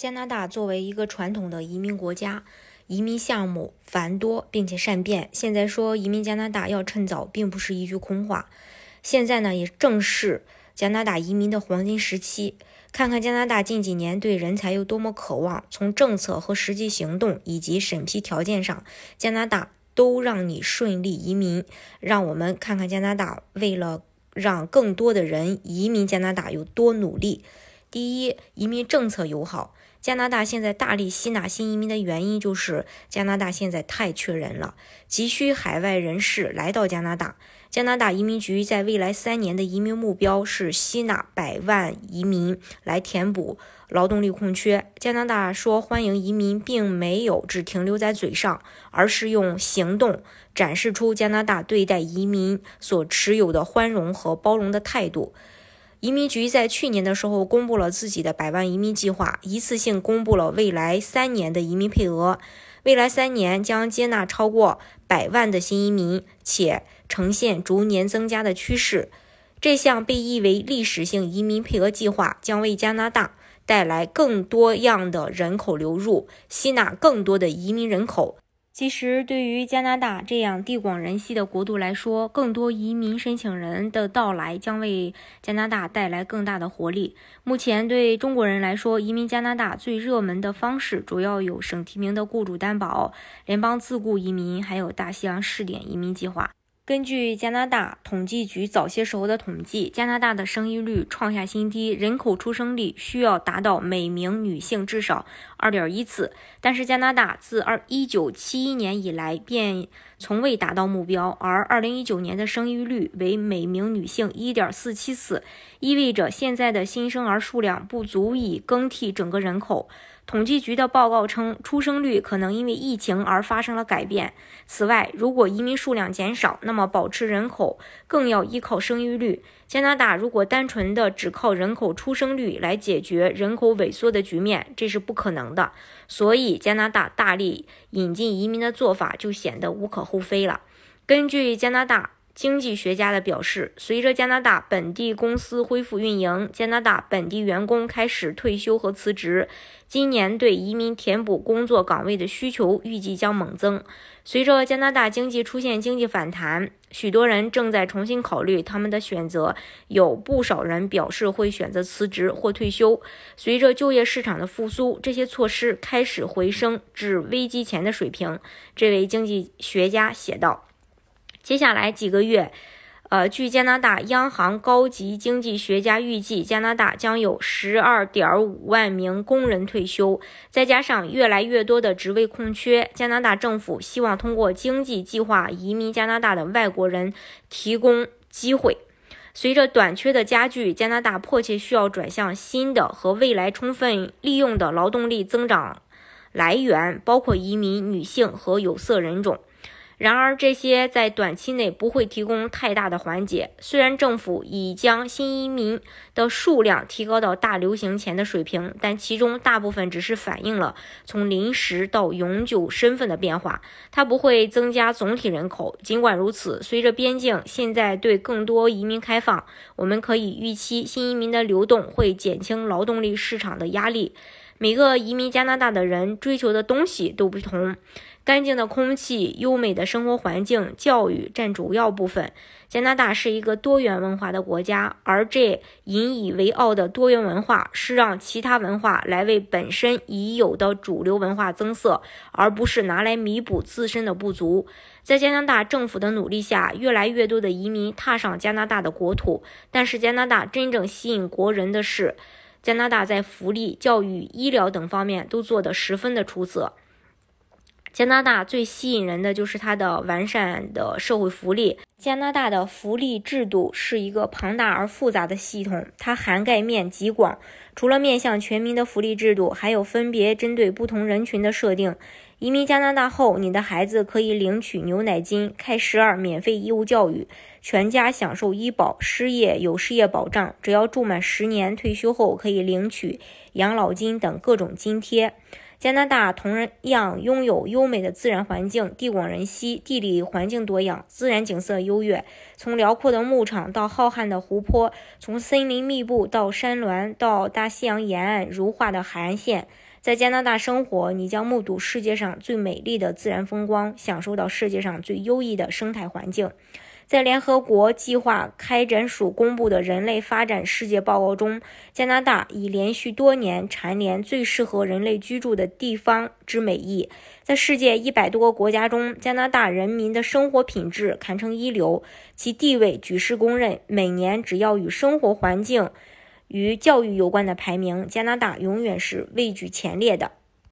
加拿大作为一个传统的移民国家，移民项目繁多并且善变。现在说移民加拿大要趁早，并不是一句空话。现在呢，也正是加拿大移民的黄金时期。看看加拿大近几年对人才有多么渴望，从政策和实际行动以及审批条件上，加拿大都让你顺利移民。让我们看看加拿大为了让更多的人移民加拿大有多努力。第一，移民政策友好。加拿大现在大力吸纳新移民的原因，就是加拿大现在太缺人了，急需海外人士来到加拿大。加拿大移民局在未来三年的移民目标是吸纳百万移民来填补劳动力空缺。加拿大说欢迎移民，并没有只停留在嘴上，而是用行动展示出加拿大对待移民所持有的宽容和包容的态度。移民局在去年的时候公布了自己的百万移民计划，一次性公布了未来三年的移民配额。未来三年将接纳超过百万的新移民，且呈现逐年增加的趋势。这项被誉为历史性移民配额计划将为加拿大带来更多样的人口流入，吸纳更多的移民人口。其实，对于加拿大这样地广人稀的国度来说，更多移民申请人的到来将为加拿大带来更大的活力。目前，对中国人来说，移民加拿大最热门的方式主要有省提名的雇主担保、联邦自雇移民，还有大西洋试点移民计划。根据加拿大统计局早些时候的统计，加拿大的生育率创下新低，人口出生率需要达到每名女性至少二点一次。但是加拿大自二一九七一年以来便从未达到目标，而二零一九年的生育率为每名女性一点四七次，意味着现在的新生儿数量不足以更替整个人口。统计局的报告称，出生率可能因为疫情而发生了改变。此外，如果移民数量减少，那么保持人口更要依靠生育率。加拿大如果单纯的只靠人口出生率来解决人口萎缩的局面，这是不可能的。所以，加拿大大力引进移民的做法就显得无可胡飞了。根据加拿大。经济学家的表示，随着加拿大本地公司恢复运营，加拿大本地员工开始退休和辞职，今年对移民填补工作岗位的需求预计将猛增。随着加拿大经济出现经济反弹，许多人正在重新考虑他们的选择，有不少人表示会选择辞职或退休。随着就业市场的复苏，这些措施开始回升至危机前的水平。这位经济学家写道。接下来几个月，呃，据加拿大央行高级经济学家预计，加拿大将有十二点五万名工人退休，再加上越来越多的职位空缺，加拿大政府希望通过经济计划移民加拿大的外国人提供机会。随着短缺的加剧，加拿大迫切需要转向新的和未来充分利用的劳动力增长来源，包括移民、女性和有色人种。然而，这些在短期内不会提供太大的缓解。虽然政府已将新移民的数量提高到大流行前的水平，但其中大部分只是反映了从临时到永久身份的变化，它不会增加总体人口。尽管如此，随着边境现在对更多移民开放，我们可以预期新移民的流动会减轻劳动力市场的压力。每个移民加拿大的人追求的东西都不同。干净的空气、优美的生活环境、教育占主要部分。加拿大是一个多元文化的国家，而这引以为傲的多元文化是让其他文化来为本身已有的主流文化增色，而不是拿来弥补自身的不足。在加拿大政府的努力下，越来越多的移民踏上加拿大的国土。但是，加拿大真正吸引国人的是，加拿大在福利、教育、医疗等方面都做得十分的出色。加拿大最吸引人的就是它的完善的社会福利。加拿大的福利制度是一个庞大而复杂的系统，它涵盖面极广。除了面向全民的福利制度，还有分别针对不同人群的设定。移民加拿大后，你的孩子可以领取牛奶金、开十二免费义务教育，全家享受医保，失业有失业保障。只要住满十年，退休后可以领取养老金等各种津贴。加拿大同样拥有优美的自然环境，地广人稀，地理环境多样，自然景色优越。从辽阔的牧场到浩瀚的湖泊，从森林密布到山峦，到大西洋沿岸如画的海岸线，在加拿大生活，你将目睹世界上最美丽的自然风光，享受到世界上最优异的生态环境。在联合国计划开展署公布的人类发展世界报告中，加拿大已连续多年蝉联最适合人类居住的地方之美誉。在世界一百多个国家中，加拿大人民的生活品质堪称一流，其地位举世公认。每年只要与生活环境与教育有关的排名，加拿大永远是位居前列的。